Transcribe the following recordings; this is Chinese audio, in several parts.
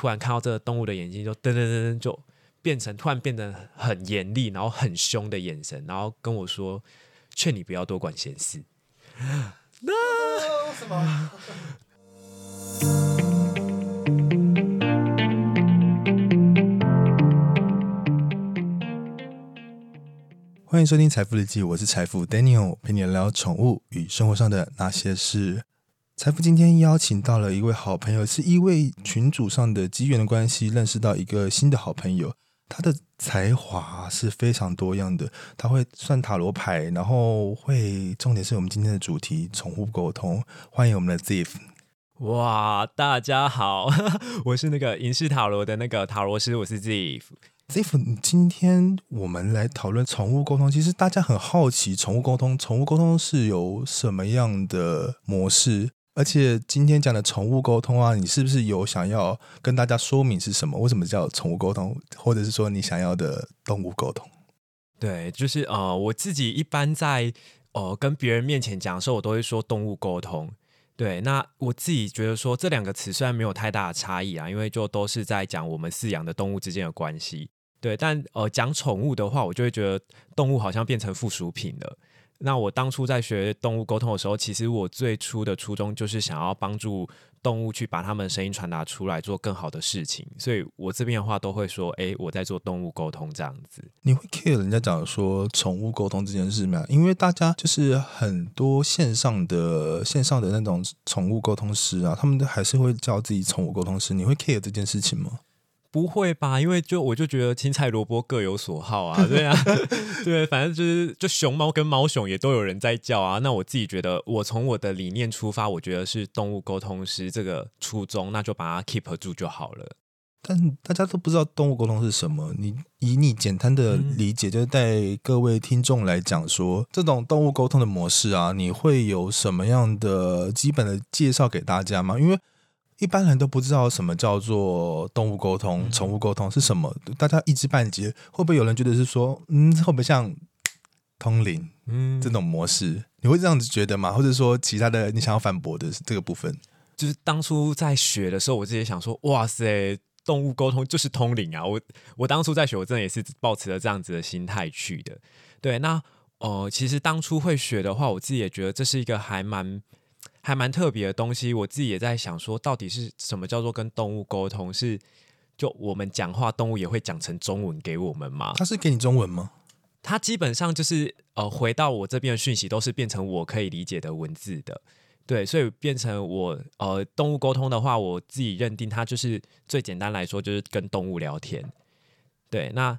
突然看到这个动物的眼睛就噔噔噔噔就变成突然变得很严厉，然后很凶的眼神，然后跟我说：“劝你不要多管闲事。”那为什么？欢迎收听《财富日记》，我是财富 Daniel，陪你聊宠物与生活上的那些事。财富今天邀请到了一位好朋友，是一位群主上的机缘的关系，认识到一个新的好朋友。他的才华是非常多样的，他会算塔罗牌，然后会重点是我们今天的主题——宠物沟通。欢迎我们的 Ziff。哇，大家好，我是那个银饰塔罗的那个塔罗师，我是 Ziff。Ziff，今天我们来讨论宠物沟通。其实大家很好奇，宠物沟通，宠物沟通是有什么样的模式？而且今天讲的宠物沟通啊，你是不是有想要跟大家说明是什么？为什么叫宠物沟通？或者是说你想要的动物沟通？对，就是呃，我自己一般在呃跟别人面前讲的时候，我都会说动物沟通。对，那我自己觉得说这两个词虽然没有太大的差异啊，因为就都是在讲我们饲养的动物之间的关系。对，但呃，讲宠物的话，我就会觉得动物好像变成附属品了。那我当初在学动物沟通的时候，其实我最初的初衷就是想要帮助动物去把它们声音传达出来，做更好的事情。所以我这边的话都会说，哎，我在做动物沟通这样子。你会 care 人家讲说宠物沟通这件事吗？因为大家就是很多线上的线上的那种宠物沟通师啊，他们都还是会叫自己宠物沟通师。你会 care 这件事情吗？不会吧？因为就我就觉得青菜萝卜各有所好啊，对啊，对，反正就是就熊猫跟猫熊也都有人在叫啊。那我自己觉得，我从我的理念出发，我觉得是动物沟通师这个初衷，那就把它 keep 住就好了。但大家都不知道动物沟通是什么，你以你简单的理解，就是带各位听众来讲说，这种动物沟通的模式啊，你会有什么样的基本的介绍给大家吗？因为一般人都不知道什么叫做动物沟通、宠物沟通是什么，大家一知半解。会不会有人觉得是说，嗯，会不会像通灵，嗯，这种模式？你会这样子觉得吗？或者说其他的你想要反驳的这个部分？就是当初在学的时候，我自己想说，哇塞，动物沟通就是通灵啊！我我当初在学，我真的也是抱持了这样子的心态去的。对，那呃，其实当初会学的话，我自己也觉得这是一个还蛮。还蛮特别的东西，我自己也在想说，到底是什么叫做跟动物沟通？是就我们讲话，动物也会讲成中文给我们吗？它是给你中文吗？它基本上就是呃，回到我这边的讯息都是变成我可以理解的文字的，对，所以变成我呃，动物沟通的话，我自己认定它就是最简单来说就是跟动物聊天。对，那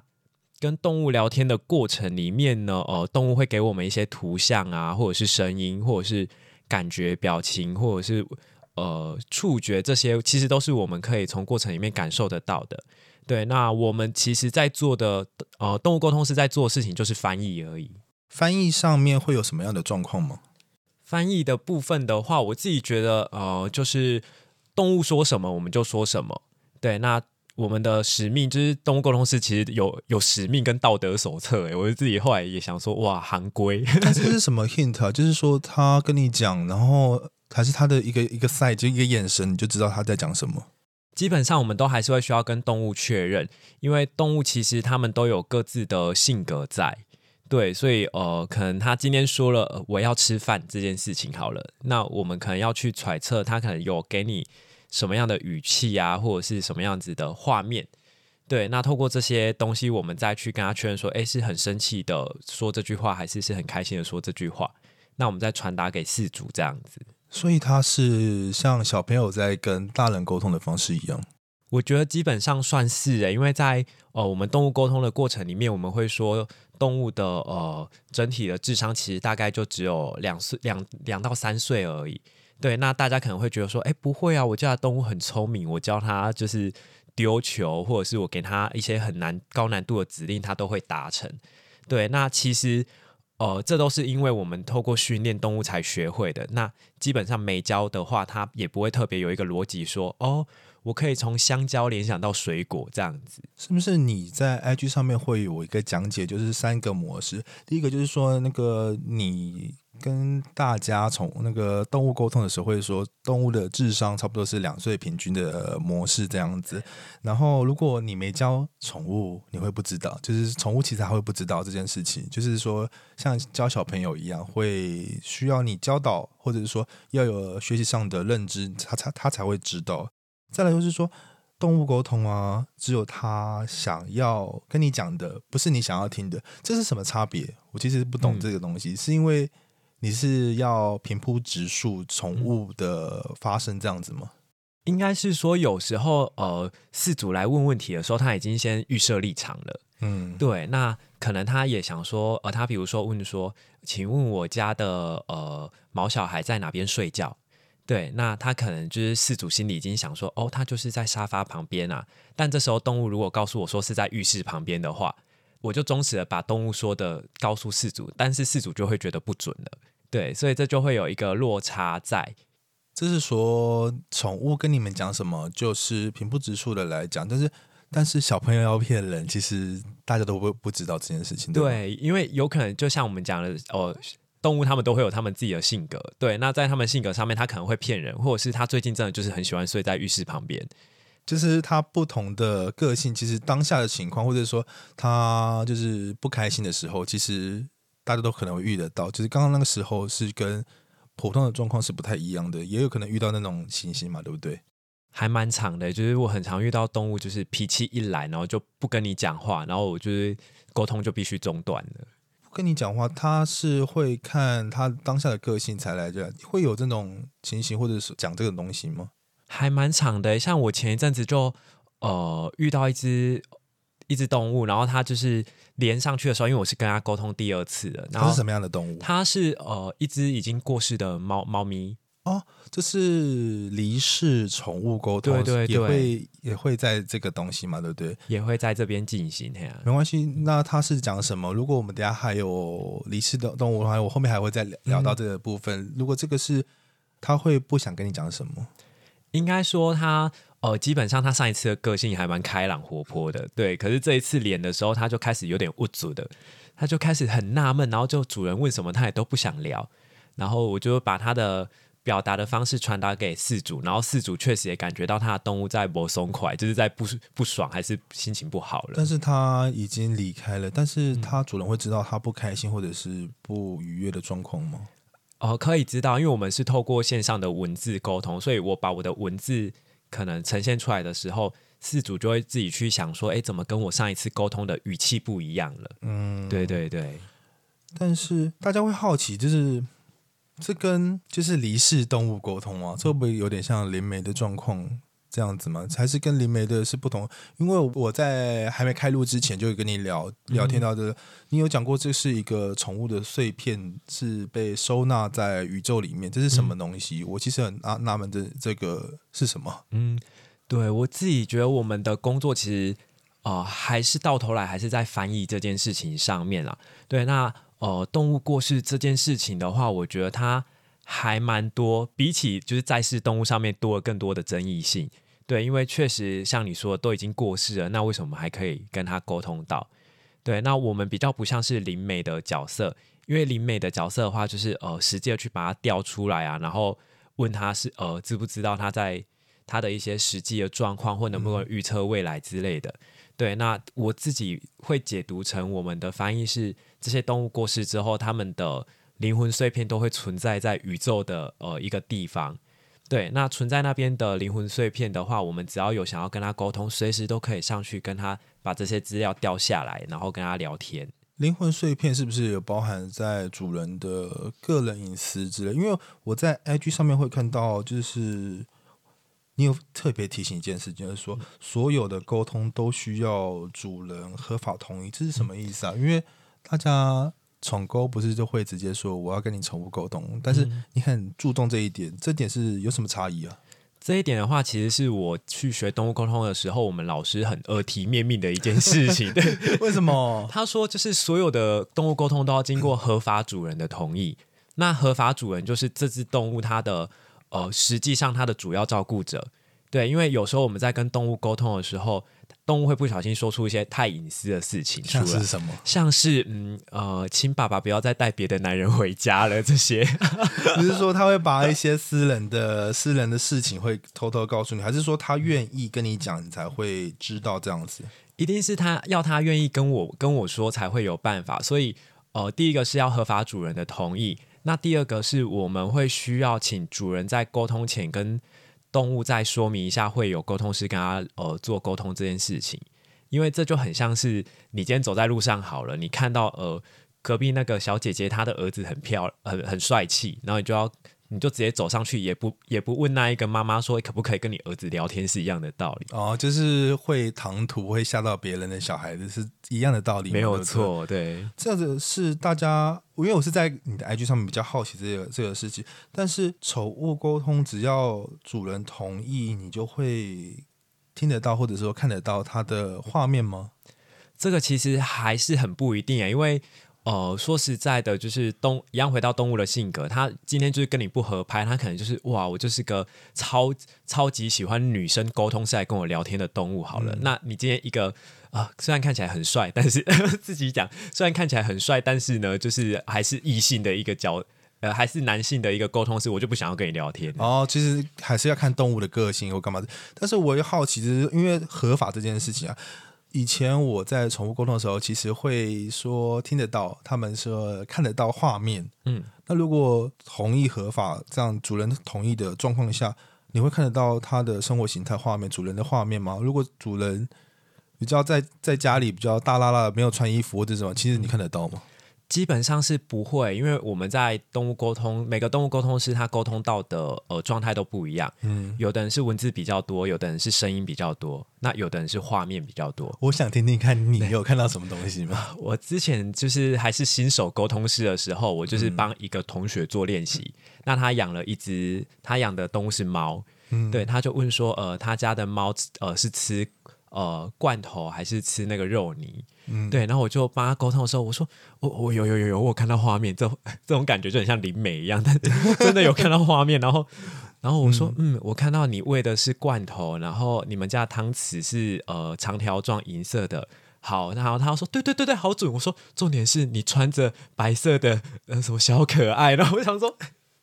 跟动物聊天的过程里面呢，呃，动物会给我们一些图像啊，或者是声音，或者是。感觉、表情，或者是呃触觉，这些其实都是我们可以从过程里面感受得到的。对，那我们其实，在做的呃动物沟通是在做事情，就是翻译而已。翻译上面会有什么样的状况吗？翻译的部分的话，我自己觉得呃，就是动物说什么我们就说什么。对，那。我们的使命就是动物沟通师，其实有有使命跟道德手册。哎，我自己后来也想说，哇，行规，这是什么 hint 啊？就是说他跟你讲，然后还是他的一个一个 side，就一个眼神，你就知道他在讲什么。基本上，我们都还是会需要跟动物确认，因为动物其实他们都有各自的性格在。对，所以呃，可能他今天说了我要吃饭这件事情好了，那我们可能要去揣测，他可能有给你。什么样的语气啊，或者是什么样子的画面？对，那透过这些东西，我们再去跟他确认说，哎，是很生气的说这句话，还是是很开心的说这句话？那我们再传达给事主这样子。所以他是像小朋友在跟大人沟通的方式一样。我觉得基本上算是诶，因为在呃我们动物沟通的过程里面，我们会说动物的呃整体的智商其实大概就只有两岁两两到三岁而已。对，那大家可能会觉得说，哎，不会啊，我家的动物很聪明，我教它就是丢球，或者是我给它一些很难高难度的指令，它都会达成。对，那其实呃，这都是因为我们透过训练动物才学会的。那基本上没教的话，它也不会特别有一个逻辑说，哦，我可以从香蕉联想到水果这样子。是不是你在 IG 上面会有一个讲解，就是三个模式？第一个就是说那个你。跟大家从那个动物沟通的时候，会说动物的智商差不多是两岁平均的模式这样子。然后，如果你没教宠物，你会不知道，就是宠物其实还会不知道这件事情。就是说，像教小朋友一样，会需要你教导，或者是说要有学习上的认知，他才他才会知道。再来就是说，动物沟通啊，只有他想要跟你讲的，不是你想要听的，这是什么差别？我其实不懂这个东西，是因为。你是要平铺直述宠物的发生这样子吗？应该是说，有时候呃，饲主来问问题的时候，他已经先预设立场了。嗯，对，那可能他也想说，呃，他比如说问说，请问我家的呃毛小孩在哪边睡觉？对，那他可能就是饲主心里已经想说，哦，他就是在沙发旁边啊。但这时候动物如果告诉我说是在浴室旁边的话，我就忠实的把动物说的告诉饲主，但是饲主就会觉得不准了。对，所以这就会有一个落差在。这是说宠物跟你们讲什么，就是平铺直述的来讲，但是但是小朋友要骗人，其实大家都不不知道这件事情。对，因为有可能就像我们讲的，哦，动物他们都会有他们自己的性格。对，那在他们性格上面，他可能会骗人，或者是他最近真的就是很喜欢睡在浴室旁边。就是他不同的个性，其实当下的情况，或者说他就是不开心的时候，其实。大家都可能会遇得到，就是刚刚那个时候是跟普通的状况是不太一样的，也有可能遇到那种情形嘛，对不对？还蛮长的，就是我很常遇到动物，就是脾气一来，然后就不跟你讲话，然后我就是沟通就必须中断了。不跟你讲话，他是会看他当下的个性才来这，会有这种情形，或者是讲这个东西吗？还蛮长的，像我前一阵子就呃遇到一只。一只动物，然后它就是连上去的时候，因为我是跟它沟通第二次的。它是什么样的动物？它是呃一只已经过世的猫猫咪哦，这是离世宠物沟通，对对对，也会也会在这个东西嘛，对不对？也会在这边进行。没关系，那它是讲什么？如果我们等下还有离世的动物的话，我后面还会再聊到这个部分。如果这个是，他会不想跟你讲什么？应该说他。呃，基本上他上一次的个性还蛮开朗活泼的，对。可是这一次脸的时候，他就开始有点无助的，他就开始很纳闷，然后就主人问什么他也都不想聊。然后我就把他的表达的方式传达给饲主，然后饲主确实也感觉到他的动物在不松快，就是在不不爽还是心情不好了。但是他已经离开了，但是他主人会知道他不开心或者是不愉悦的状况吗？哦，可以知道，因为我们是透过线上的文字沟通，所以我把我的文字。可能呈现出来的时候，事主就会自己去想说：“哎，怎么跟我上一次沟通的语气不一样了？”嗯，对对对。但是大家会好奇，就是这跟就是离世动物沟通啊，这会不会有点像灵媒的状况？这样子吗？还是跟灵媒的是不同？因为我在还没开录之前就跟你聊聊天到的，你有讲过这是一个宠物的碎片，是被收纳在宇宙里面，这是什么东西？我其实很纳纳闷，这这个是什么？嗯，对我自己觉得我们的工作其实啊，还是到头来还是在翻译这件事情上面了。对，那呃，动物过世这件事情的话，我觉得它。还蛮多，比起就是在世动物上面多了更多的争议性，对，因为确实像你说都已经过世了，那为什么还可以跟他沟通到？对，那我们比较不像是灵媒的角色，因为灵媒的角色的话，就是呃实际的去把它调出来啊，然后问他是呃知不知道他在他的一些实际的状况，或能不能预测未来之类的。对，那我自己会解读成我们的翻译是这些动物过世之后，他们的。灵魂碎片都会存在在宇宙的呃一个地方，对，那存在那边的灵魂碎片的话，我们只要有想要跟他沟通，随时都可以上去跟他把这些资料调下来，然后跟他聊天。灵魂碎片是不是有包含在主人的个人隐私之类？因为我在 IG 上面会看到，就是你有特别提醒一件事，就是说所有的沟通都需要主人合法同意，这是什么意思啊？因为大家。宠沟不是就会直接说我要跟你宠物沟通，但是你很注重这一点，这点是有什么差异啊？这一点的话，其实是我去学动物沟通的时候，我们老师很耳提面命的一件事情。对，为什么？他说就是所有的动物沟通都要经过合法主人的同意。那合法主人就是这只动物它的呃，实际上它的主要照顾者。对，因为有时候我们在跟动物沟通的时候。动物会不小心说出一些太隐私的事情出来，像是什么？像是嗯呃，请爸爸不要再带别的男人回家了这些。你是说他会把一些私人的私人的事情会偷偷告诉你，还是说他愿意跟你讲，你才会知道这样子？一定是他要他愿意跟我跟我说才会有办法，所以呃，第一个是要合法主人的同意，那第二个是我们会需要请主人在沟通前跟动物再说明一下，会有沟通师跟他呃做沟通这件事情，因为这就很像是你今天走在路上好了，你看到呃隔壁那个小姐姐她的儿子很漂很很帅气，然后你就要。你就直接走上去，也不也不问那一个妈妈说可不可以跟你儿子聊天，是一样的道理。哦，就是会唐突，会吓到别人的小孩子是一样的道理，没有错。对，这样子是大家，因为我是在你的 IG 上面比较好奇这个这个事情。但是宠物沟通，只要主人同意，你就会听得到，或者说看得到它的画面吗？这个其实还是很不一定啊，因为。呃，说实在的，就是动一样回到动物的性格，它今天就是跟你不合拍，它可能就是哇，我就是个超超级喜欢女生沟通是来跟我聊天的动物。好了，那你今天一个啊，虽然看起来很帅，但是 自己讲，虽然看起来很帅，但是呢，就是还是异性的一个角，呃，还是男性的一个沟通是，我就不想要跟你聊天。哦，其实还是要看动物的个性或干嘛的。但是我又好奇，就是因为合法这件事情啊。以前我在宠物沟通的时候，其实会说听得到，他们说看得到画面。嗯，那如果同意合法，这样主人同意的状况下，你会看得到它的生活形态画面，主人的画面吗？如果主人比较在在家里比较大拉拉，没有穿衣服或者什么，其实你看得到吗？基本上是不会，因为我们在动物沟通，每个动物沟通师他沟通到的呃状态都不一样。嗯，有的人是文字比较多，有的人是声音比较多，那有的人是画面比较多。我想听听看你有看到什么东西吗？我之前就是还是新手沟通师的时候，我就是帮一个同学做练习。那他养了一只，他养的动物是猫。嗯，对，他就问说，呃，他家的猫呃是吃呃罐头还是吃那个肉泥？对，然后我就帮他沟通的时候，我说我我有有有有，我看到画面，这这种感觉就很像灵媒一样，但真的有看到画面。然后然后我说嗯，我看到你喂的是罐头，然后你们家汤匙是呃长条状银色的。好，然后他说对对对对，好准。我说重点是你穿着白色的呃什么小可爱。然后我想说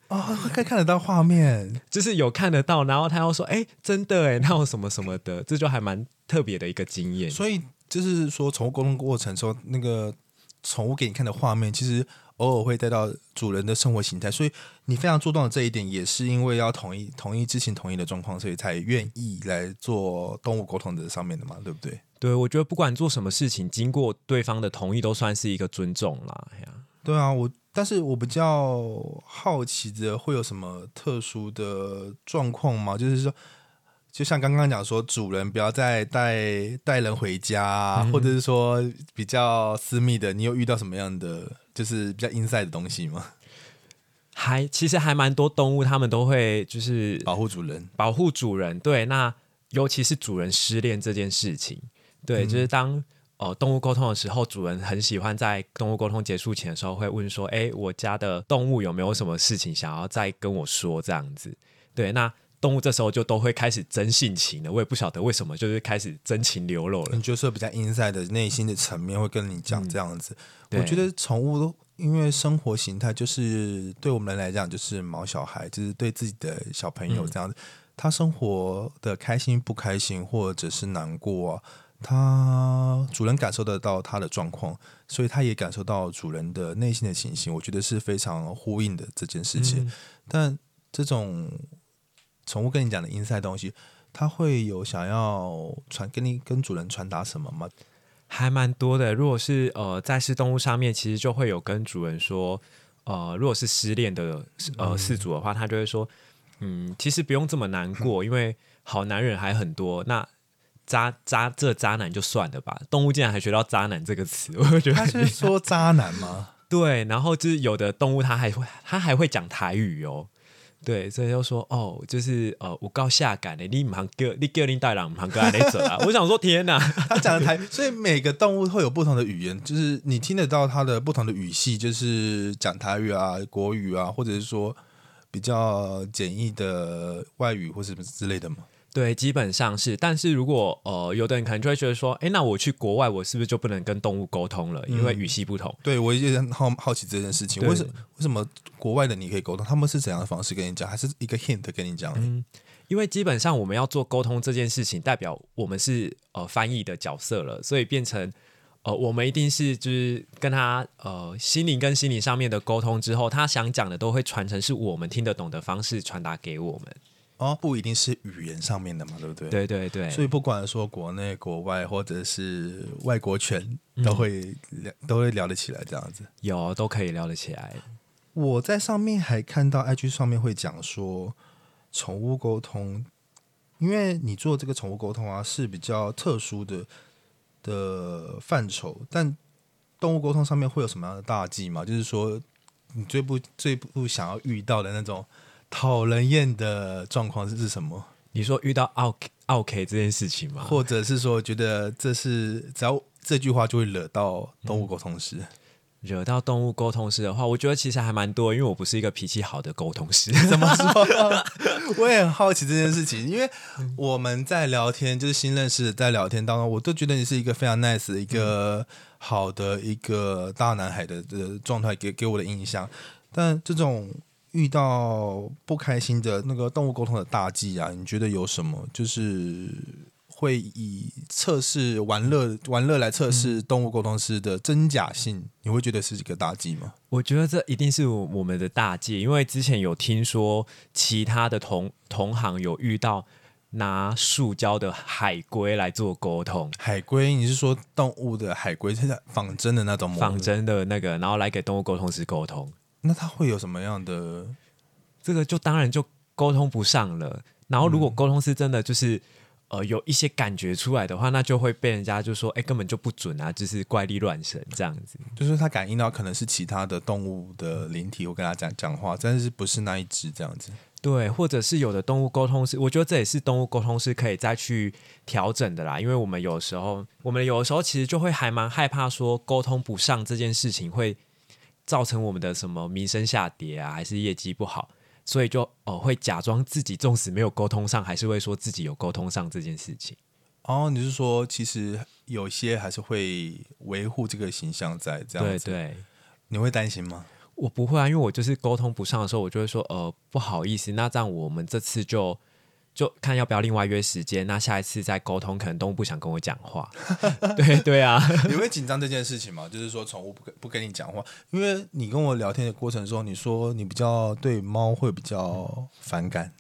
啊，可以看得到画面，就是有看得到。然后他又说哎，真的哎，那有什么什么的，这就还蛮特别的一个经验。所以。就是说，宠物沟通过程时候，那个宠物给你看的画面，其实偶尔会带到主人的生活形态。所以你非常注重的这一点，也是因为要同意、同意知情同意的状况，所以才愿意来做动物沟通的上面的嘛，对不对？对，我觉得不管做什么事情，经过对方的同意，都算是一个尊重啦。呀，对啊，我但是我比较好奇的，会有什么特殊的状况吗？就是说。就像刚刚讲说，主人不要再带带人回家，或者是说比较私密的，你有遇到什么样的就是比较 inside 的东西吗？还其实还蛮多动物，他们都会就是保护主人，保护主人。对，那尤其是主人失恋这件事情，对，就是当呃动物沟通的时候，主人很喜欢在动物沟通结束前的时候会问说：“哎，我家的动物有没有什么事情想要再跟我说？”这样子，对，那。动物这时候就都会开始真性情了，我也不晓得为什么，就是开始真情流露了。你就是比较 inside 的内心的层面会跟你讲这样子。我觉得宠物因为生活形态就是对我们来讲就是毛小孩，就是对自己的小朋友这样子，他生活的开心不开心或者是难过，他主人感受得到他的状况，所以他也感受到主人的内心的情形。我觉得是非常呼应的这件事情。但这种。宠物跟你讲的 inside 东西，它会有想要传跟你跟主人传达什么吗？还蛮多的。如果是呃在世动物上面，其实就会有跟主人说，呃，如果是失恋的呃饲主的话，他就会说，嗯，其实不用这么难过，因为好男人还很多。那渣渣这渣男就算了吧。动物竟然还学到渣男这个词，我觉得他是说渣男吗？对，然后就是有的动物它还会它还会讲台语哦。对，所以就说哦，就是呃，我告下感的，你唔行叫你叫你带人唔行跟阿你走啊！我想说，天哪，他讲的台，所以每个动物会有不同的语言，就是你听得到它的不同的语系，就是讲台语啊、国语啊，或者是说比较简易的外语或什么之类的吗？对，基本上是。但是如果呃，有的人可能就会觉得说，哎，那我去国外，我是不是就不能跟动物沟通了？因为语系不同。对，我也很好好奇这件事情，为什为什么国外的你可以沟通？他们是怎样的方式跟你讲？还是一个 hint 跟你讲？嗯，因为基本上我们要做沟通这件事情，代表我们是呃翻译的角色了，所以变成呃，我们一定是就是跟他呃心灵跟心灵上面的沟通之后，他想讲的都会传承是我们听得懂的方式传达给我们。哦，不一定是语言上面的嘛，对不对？对对对。所以不管说国内、国外，或者是外国圈，都会聊，都会聊得起来这样子。有，都可以聊得起来。我在上面还看到 IG 上面会讲说，宠物沟通，因为你做这个宠物沟通啊，是比较特殊的的范畴。但动物沟通上面会有什么样的大忌吗？就是说，你最不最不想要遇到的那种。讨人厌的状况是是什么？你说遇到 OK OK 这件事情吗？或者是说觉得这是只要这句话就会惹到动物沟通师？惹到动物沟通师的话，我觉得其实还蛮多，因为我不是一个脾气好的沟通师。怎么说？我也很好奇这件事情，因为我们在聊天，就是新认识的，在聊天当中，我都觉得你是一个非常 nice 的一个好的一个大男孩的的状态，给给我的印象。但这种。遇到不开心的那个动物沟通的大忌啊，你觉得有什么？就是会以测试玩乐玩乐来测试动物沟通师的真假性，你会觉得是一个大忌吗？我觉得这一定是我们的大忌，因为之前有听说其他的同同行有遇到拿塑胶的海龟来做沟通。海龟，你是说动物的海龟，现在仿真的那种仿真的那个，然后来给动物沟通师沟通。那他会有什么样的？这个就当然就沟通不上了。然后如果沟通是真的就是呃有一些感觉出来的话，那就会被人家就说哎根本就不准啊，就是怪力乱神这样子。就是他感应到可能是其他的动物的灵体，我跟他讲讲话，但是不是那一只这样子。对，或者是有的动物沟通是，我觉得这也是动物沟通是可以再去调整的啦。因为我们有时候，我们有的时候其实就会还蛮害怕说沟通不上这件事情会。造成我们的什么名声下跌啊，还是业绩不好，所以就哦会假装自己纵使没有沟通上，还是会说自己有沟通上这件事情。哦，你是说其实有些还是会维护这个形象在这样子？对对，你会担心吗？我不会啊，因为我就是沟通不上的时候，我就会说呃不好意思，那这样我们这次就。就看要不要另外约时间，那下一次再沟通，可能动物不想跟我讲话。对对啊，你会紧张这件事情吗？就是说宠物不不跟你讲话，因为你跟我聊天的过程中，你说你比较对猫会比较反感。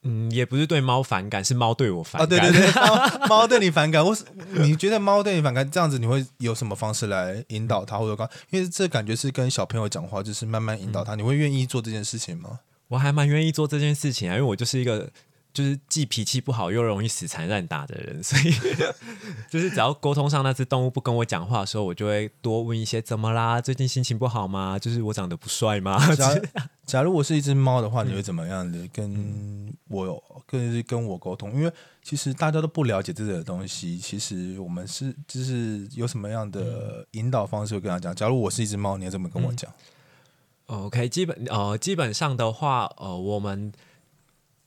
嗯，也不是对猫反感，是猫对我反感。对对对，猫对你反感，我是你觉得猫对你反感，这样子你会有什么方式来引导它，或者刚？因为这感觉是跟小朋友讲话，就是慢慢引导他，你会愿意做这件事情吗？我还蛮愿意做这件事情啊，因为我就是一个。就是既脾气不好又容易死缠烂打的人，所以 就是只要沟通上那只动物不跟我讲话的时候，我就会多问一些怎么啦？最近心情不好吗？就是我长得不帅吗？假假如我是一只猫的话，你会怎么样的跟我跟跟我沟通？因为其实大家都不了解这个东西，其实我们是就是有什么样的引导方式会跟他讲？假如我是一只猫，你要怎么跟我讲？OK，基本呃基本上的话，呃我们。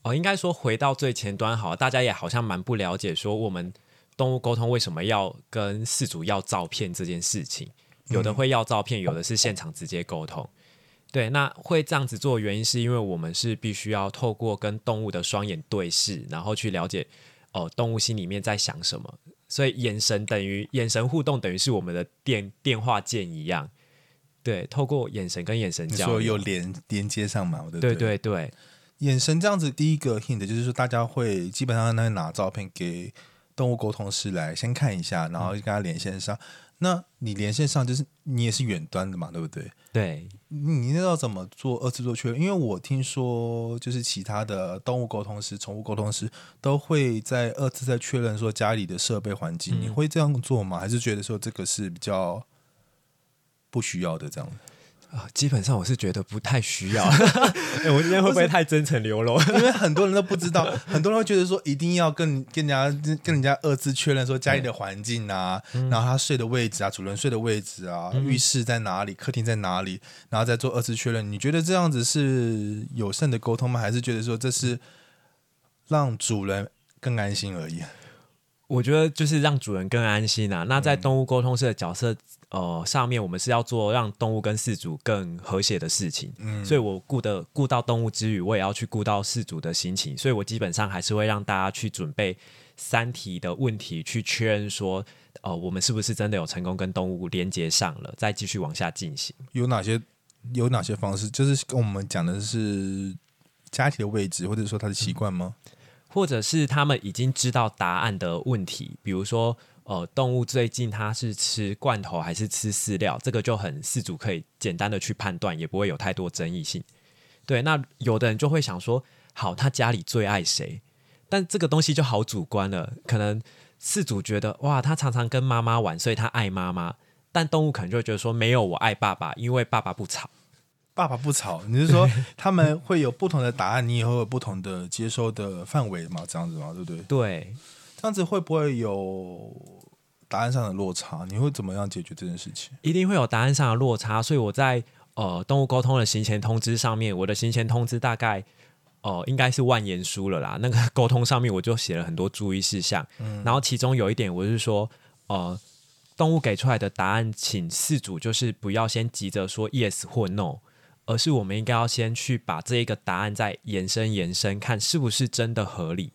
哦，应该说回到最前端好，大家也好像蛮不了解，说我们动物沟通为什么要跟饲主要照片这件事情，有的会要照片，有的是现场直接沟通。对，那会这样子做原因是因为我们是必须要透过跟动物的双眼对视，然后去了解哦动物心里面在想什么，所以眼神等于眼神互动等于是我们的电电话键一样，对，透过眼神跟眼神交流，有连连接上嘛？对对对。眼神这样子，第一个 hint 就是说，大家会基本上那拿照片给动物沟通师来先看一下，然后就跟他连线上。那你连线上就是你也是远端的嘛，对不对？对，你那要怎么做二次做确认？因为我听说，就是其他的动物沟通师、宠物沟通师都会在二次再确认说家里的设备环境，你会这样做吗？还是觉得说这个是比较不需要的这样？啊，基本上我是觉得不太需要。哎，我今天会不会太真诚流露？因为很多人都不知道，很多人会觉得说一定要跟跟人家跟人家二次确认说家里的环境啊，然后他睡的位置啊，主人睡的位置啊，浴室在哪里，客厅在哪里，然后再做二次确认。你觉得这样子是有甚的沟通吗？还是觉得说这是让主人更安心而已。我觉得就是让主人更安心啊。那在动物沟通师的角色，呃，上面我们是要做让动物跟饲主更和谐的事情。嗯，所以我顾的顾到动物之余，我也要去顾到饲主的心情。所以我基本上还是会让大家去准备三题的问题，去确认说，呃，我们是不是真的有成功跟动物连接上了，再继续往下进行。有哪些有哪些方式？就是跟我们讲的是家庭的位置，或者说他的习惯吗？或者是他们已经知道答案的问题，比如说，呃，动物最近它是吃罐头还是吃饲料，这个就很饲主可以简单的去判断，也不会有太多争议性。对，那有的人就会想说，好，他家里最爱谁？但这个东西就好主观了，可能饲主觉得，哇，他常常跟妈妈玩，所以他爱妈妈，但动物可能就觉得说，没有，我爱爸爸，因为爸爸不吵。爸爸不吵，你是说他们会有不同的答案，你也会有不同的接收的范围嘛？这样子嘛，对不对？对，这样子会不会有答案上的落差？你会怎么样解决这件事情？一定会有答案上的落差，所以我在呃动物沟通的行前通知上面，我的行前通知大概哦应该是万言书了啦。那个沟通上面我就写了很多注意事项，嗯，然后其中有一点我是说，呃，动物给出来的答案，请饲主就是不要先急着说 yes 或 no。而是我们应该要先去把这一个答案再延伸延伸，看是不是真的合理。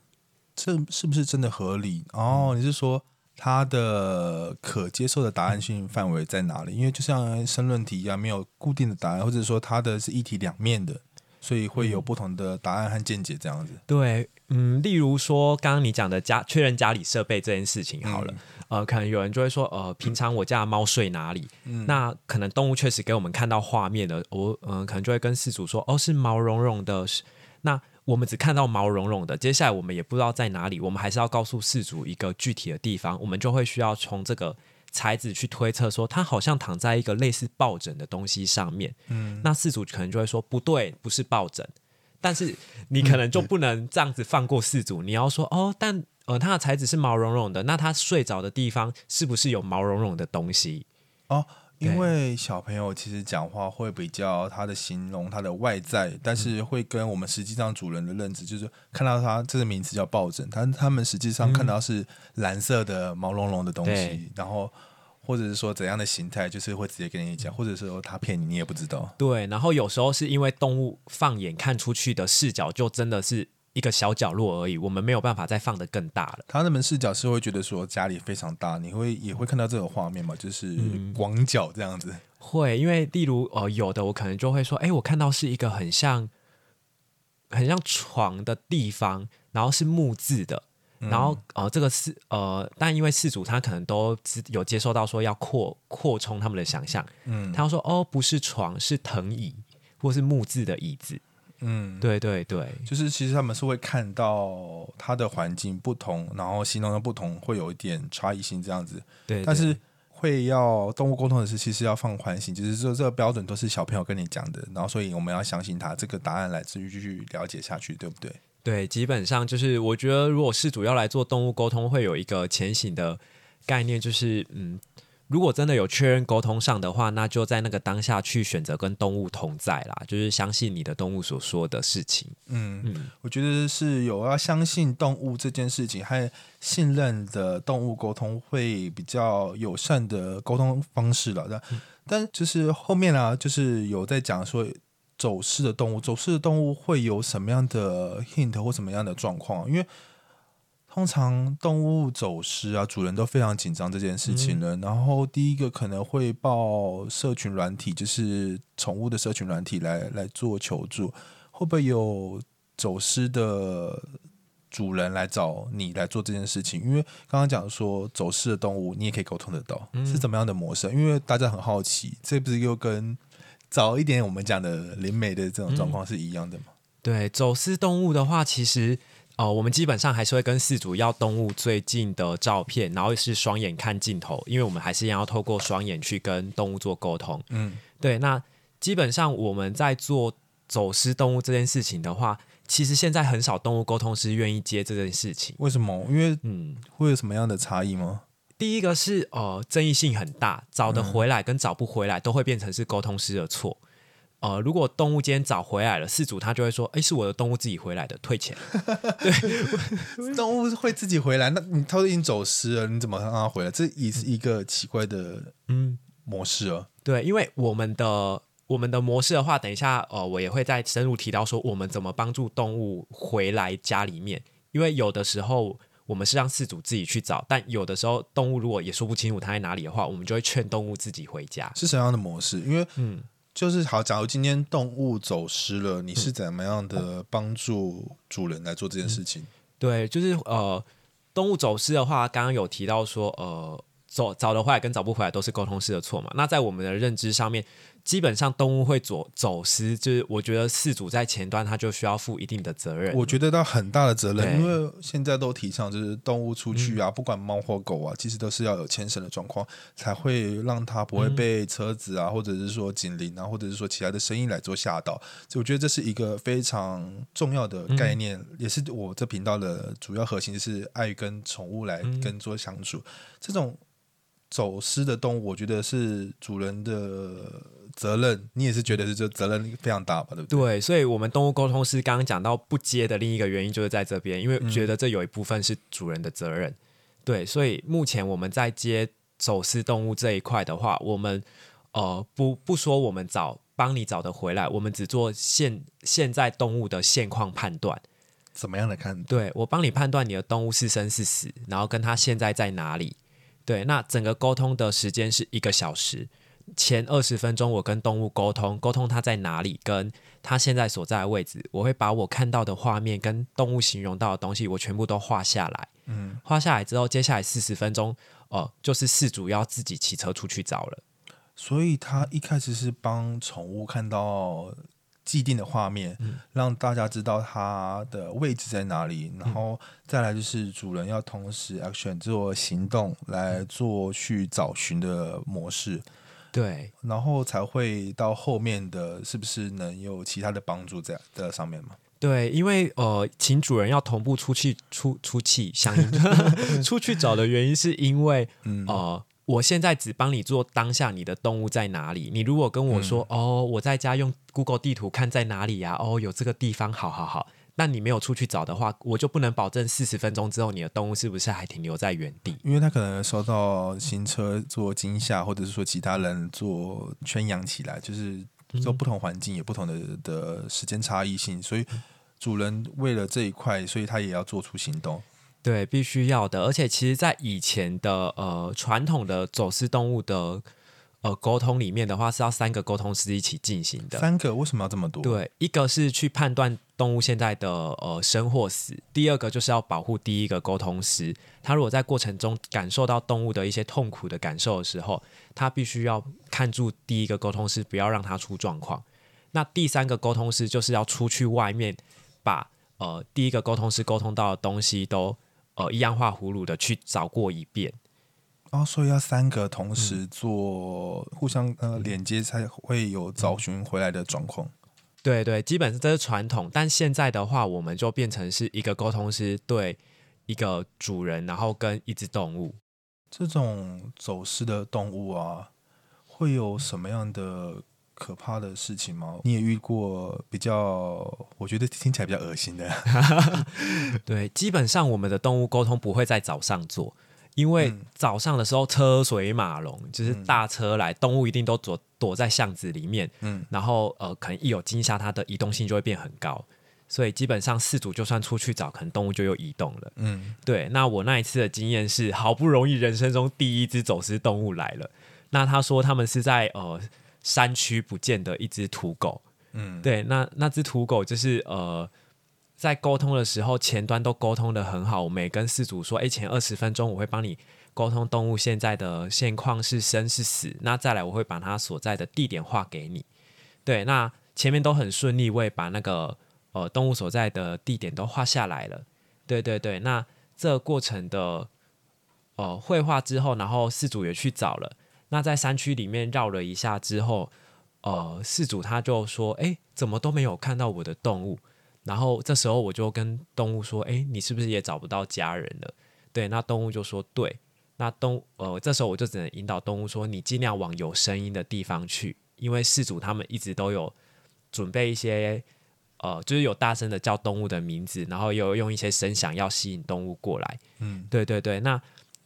这是不是真的合理？哦，你是说它的可接受的答案性范围在哪里？因为就像申论题一样，没有固定的答案，或者说它的是一体两面的，所以会有不同的答案和见解这样子。对，嗯，例如说刚刚你讲的家确认家里设备这件事情，好了。呃，可能有人就会说，呃，平常我家的猫睡哪里？那可能动物确实给我们看到画面的，我嗯，可能就会跟饲主说，哦，是毛茸茸的。那我们只看到毛茸茸的，接下来我们也不知道在哪里，我们还是要告诉事主一个具体的地方，我们就会需要从这个材质去推测，说他好像躺在一个类似抱枕的东西上面。嗯，那四组可能就会说，不对，不是抱枕。但是你可能就不能这样子放过四组，你要说，哦，但。呃，他的材质是毛茸茸的，那他睡着的地方是不是有毛茸茸的东西？哦，因为小朋友其实讲话会比较他的形容他的外在，但是会跟我们实际上主人的认知，就是看到他这个名字叫抱枕，他他们实际上看到是蓝色的毛茸茸的东西，然后或者是说怎样的形态，就是会直接跟你讲，或者是说他骗你，你也不知道。对，然后有时候是因为动物放眼看出去的视角，就真的是。一个小角落而已，我们没有办法再放的更大了。他那门视角是会觉得说家里非常大，你会也会看到这个画面嘛？就是广角这样子。会，因为例如呃，有的我可能就会说，哎，我看到是一个很像很像床的地方，然后是木质的，然后呃，这个是呃，但因为事主他可能都有接受到说要扩扩充他们的想象，嗯，他说哦，不是床，是藤椅或是木质的椅子。嗯，对对对，就是其实他们是会看到它的环境不同，然后形容的不同，会有一点差异性这样子。对，但是会要动物沟通的是，其实要放宽心，就是说这个标准都是小朋友跟你讲的，然后所以我们要相信他这个答案来自于继续了解下去，对不对？对，基本上就是我觉得，如果是主要来做动物沟通，会有一个前行的概念，就是嗯。如果真的有确认沟通上的话，那就在那个当下去选择跟动物同在啦，就是相信你的动物所说的事情。嗯嗯，我觉得是有要相信动物这件事情，还信任的动物沟通会比较友善的沟通方式了。但但就是后面啊，就是有在讲说走失的动物，走失的动物会有什么样的 hint 或什么样的状况？因为通常动物走失啊，主人都非常紧张这件事情了。然后第一个可能会报社群软体，就是宠物的社群软体来来做求助。会不会有走失的主人来找你来做这件事情？因为刚刚讲说走失的动物，你也可以沟通得到，是怎么样的模式？因为大家很好奇，这不是又跟早一点我们讲的灵媒的这种状况是一样的吗？对，走失动物的话，其实。哦，我们基本上还是会跟饲主要动物最近的照片，然后是双眼看镜头，因为我们还是要透过双眼去跟动物做沟通。嗯，对。那基本上我们在做走失动物这件事情的话，其实现在很少动物沟通师愿意接这件事情。为什么？因为嗯，会有什么样的差异吗？第一个是呃，争议性很大，找得回来跟找不回来都会变成是沟通师的错。呃，如果动物今天早回来了，饲主他就会说：“哎，是我的动物自己回来的，退钱。”对，动物会自己回来，那你它已经走失了，你怎么让它回来？这也是一个奇怪的嗯模式啊。对，因为我们的我们的模式的话，等一下呃，我也会再深入提到说，我们怎么帮助动物回来家里面。因为有的时候我们是让饲主自己去找，但有的时候动物如果也说不清楚它在哪里的话，我们就会劝动物自己回家。是什么样的模式？因为嗯。就是好，假如今天动物走失了，你是怎么样的帮助主人来做这件事情？对，就是呃，动物走失的话，刚刚有提到说，呃，走找得回来跟找不回来都是沟通式的错嘛。那在我们的认知上面。基本上动物会走走失，就是我觉得饲主在前端他就需要负一定的责任。我觉得到很大的责任，因为现在都提倡就是动物出去啊，不管猫或狗啊，其实都是要有牵绳的状况，才会让它不会被车子啊，或者是说警铃啊，或者是说其他的声音来做吓到。所以我觉得这是一个非常重要的概念，也是我这频道的主要核心，就是爱跟宠物来跟做相处。这种走失的动物，我觉得是主人的。责任，你也是觉得是这责任非常大吧？对不对？对，所以，我们动物沟通师刚刚讲到不接的另一个原因就是在这边，因为觉得这有一部分是主人的责任。对，所以目前我们在接走私动物这一块的话，我们呃不不说我们找帮你找的回来，我们只做现现在动物的现况判断。怎么样的看？对我帮你判断你的动物是生是死，然后跟他现在在哪里？对，那整个沟通的时间是一个小时。前二十分钟，我跟动物沟通，沟通它在哪里，跟它现在所在的位置。我会把我看到的画面跟动物形容到的东西，我全部都画下来。嗯，画下来之后，接下来四十分钟，哦，就是事主要自己骑车出去找了。所以他一开始是帮宠物看到既定的画面，让大家知道它的位置在哪里，然后再来就是主人要同时 action 做行动来做去找寻的模式。对，然后才会到后面的是不是能有其他的帮助在在上面吗？对，因为呃，请主人要同步出去出出气相应 出去找的原因，是因为嗯呃，我现在只帮你做当下你的动物在哪里。你如果跟我说哦，我在家用 Google 地图看在哪里呀？哦，有这个地方，好好好。那你没有出去找的话，我就不能保证四十分钟之后你的动物是不是还停留在原地？因为它可能受到新车做惊吓，或者是说其他人做圈养起来，就是做不同环境有不同的的时间差异性，所以主人为了这一块，所以他也要做出行动。对，必须要的。而且其实，在以前的呃传统的走私动物的。呃，沟通里面的话是要三个沟通师一起进行的。三个为什么要这么多？对，一个是去判断动物现在的呃生或死，第二个就是要保护第一个沟通师。他如果在过程中感受到动物的一些痛苦的感受的时候，他必须要看住第一个沟通师，不要让他出状况。那第三个沟通师就是要出去外面，把呃第一个沟通师沟通到的东西都呃一样化葫芦的去找过一遍。哦，所以要三个同时做互相呃连接，才会有找寻回来的状况。对对，基本上这是传统，但现在的话，我们就变成是一个沟通师对一个主人，然后跟一只动物。这种走失的动物啊，会有什么样的可怕的事情吗？你也遇过比较，我觉得听起来比较恶心的。对，基本上我们的动物沟通不会在早上做。因为早上的时候车水马龙，就是大车来，动物一定都躲躲在巷子里面，嗯，然后呃，可能一有惊吓，它的移动性就会变很高，所以基本上四组就算出去找，可能动物就又移动了，嗯，对。那我那一次的经验是，好不容易人生中第一只走私动物来了，那他说他们是在呃山区不见的一只土狗，嗯，对，那那只土狗就是呃。在沟通的时候，前端都沟通的很好。我们也跟饲主说：“哎，前二十分钟我会帮你沟通动物现在的现况是生是死。那再来，我会把它所在的地点画给你。对，那前面都很顺利，我也把那个呃动物所在的地点都画下来了。对对对，那这过程的呃绘画之后，然后事主也去找了。那在山区里面绕了一下之后，呃，事主他就说：哎，怎么都没有看到我的动物？”然后这时候我就跟动物说：“哎，你是不是也找不到家人了？”对，那动物就说：“对。”那动呃，这时候我就只能引导动物说：“你尽量往有声音的地方去，因为事主他们一直都有准备一些呃，就是有大声的叫动物的名字，然后有用一些声响要吸引动物过来。嗯，对对对，那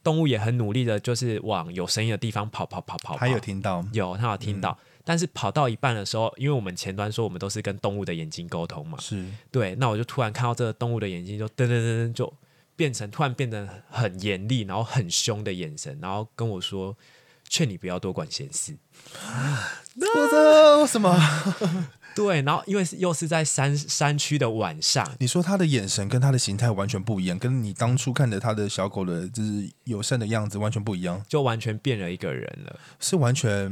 动物也很努力的，就是往有声音的地方跑跑跑跑跑。还有听到有，他有听到，但是跑到一半的时候，因为我们前端说我们都是跟动物的眼睛沟通嘛，是对，那我就突然看到这个动物的眼睛就噔噔噔噔就变成突然变得很严厉，然后很凶的眼神，然后跟我说：“劝你不要多管闲事。我的为什么？”对，然后因为又是在山山区的晚上，你说他的眼神跟他的形态完全不一样，跟你当初看着他的小狗的，就是友善的样子完全不一样，就完全变了一个人了。是完全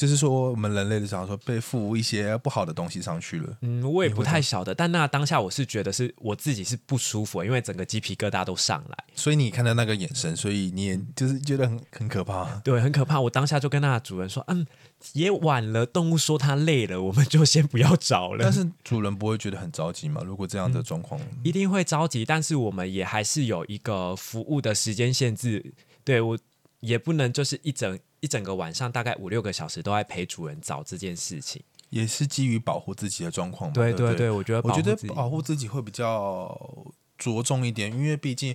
就是说我们人类的讲说被附一些不好的东西上去了。嗯，我也不太晓得，但那当下我是觉得是我自己是不舒服，因为整个鸡皮疙瘩都上来，所以你看到那个眼神，所以你也就是觉得很很可怕。对，很可怕。我当下就跟那主人说：“嗯，也晚了，动物说它累了，我们就先不要找了。”但是主人不会觉得很着急吗？如果这样的状况，一定会着急，但是我们也还是有一个服务的时间限制。对我也不能就是一整一整个晚上，大概五六个小时都在陪主人找这件事情。也是基于保护自己的状况嘛。对对对对，我觉得我觉得保护自己会比较着重一点，因为毕竟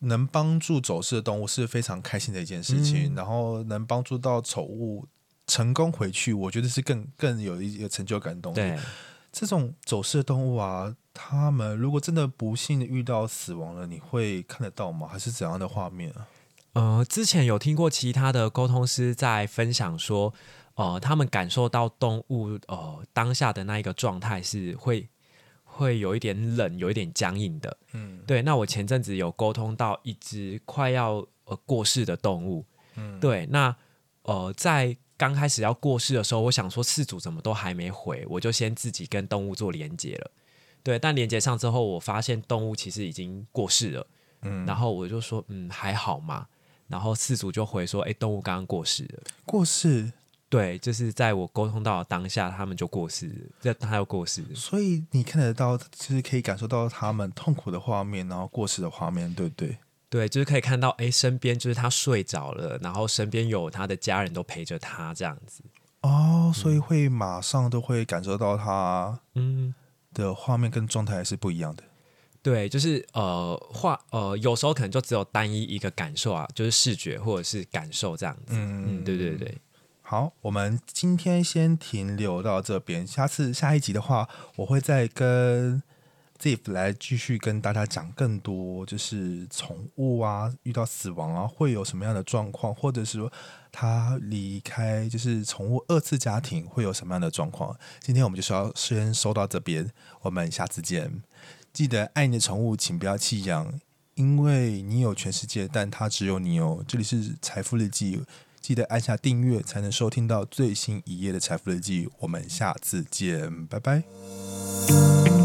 能帮助走失的动物是非常开心的一件事情，嗯然后能帮助到宠物成功回去，我觉得是更更有一个成就感的东西。这种走失的动物啊，他们如果真的不幸的遇到死亡了，你会看得到吗？还是怎样的画面啊？呃，之前有听过其他的沟通师在分享说，呃，他们感受到动物呃当下的那一个状态是会会有一点冷，有一点僵硬的。嗯对，那我前阵子有沟通到一只快要呃过世的动物，嗯，对，那呃在刚开始要过世的时候，我想说事主怎么都还没回，我就先自己跟动物做连接了。对，但连接上之后，我发现动物其实已经过世了，嗯，然后我就说嗯还好嘛，然后事主就回说，哎，动物刚刚过世了。过世，对，就是在我沟通到当下，他们就过世了，这他又过世了。所以你看得到，就是可以感受到他们痛苦的画面，然后过世的画面，对不对？对，就是可以看到，哎，身边就是他睡着了，然后身边有他的家人都陪着他这样子。哦，所以会马上都会感受到他嗯，的画面跟状态是不一样的。对，就是呃画呃，有时候可能就只有单一一个感受啊，就是视觉或者是感受这样子。嗯嗯，对对对，好，我们今天先停留到这边，下次下一集的话，我会再跟 Ziff 来继续跟大家讲更多，就是宠物啊遇到死亡啊会有什么样的状况，或者是说它离开就是宠物二次家庭会有什么样的状况。今天我们就是要先收到这边，我们下次见。记得爱你的宠物，请不要弃养，因为你有全世界，但它只有你哦。这里是财富日记。记得按下订阅，才能收听到最新一页的财富日记。我们下次见，拜拜。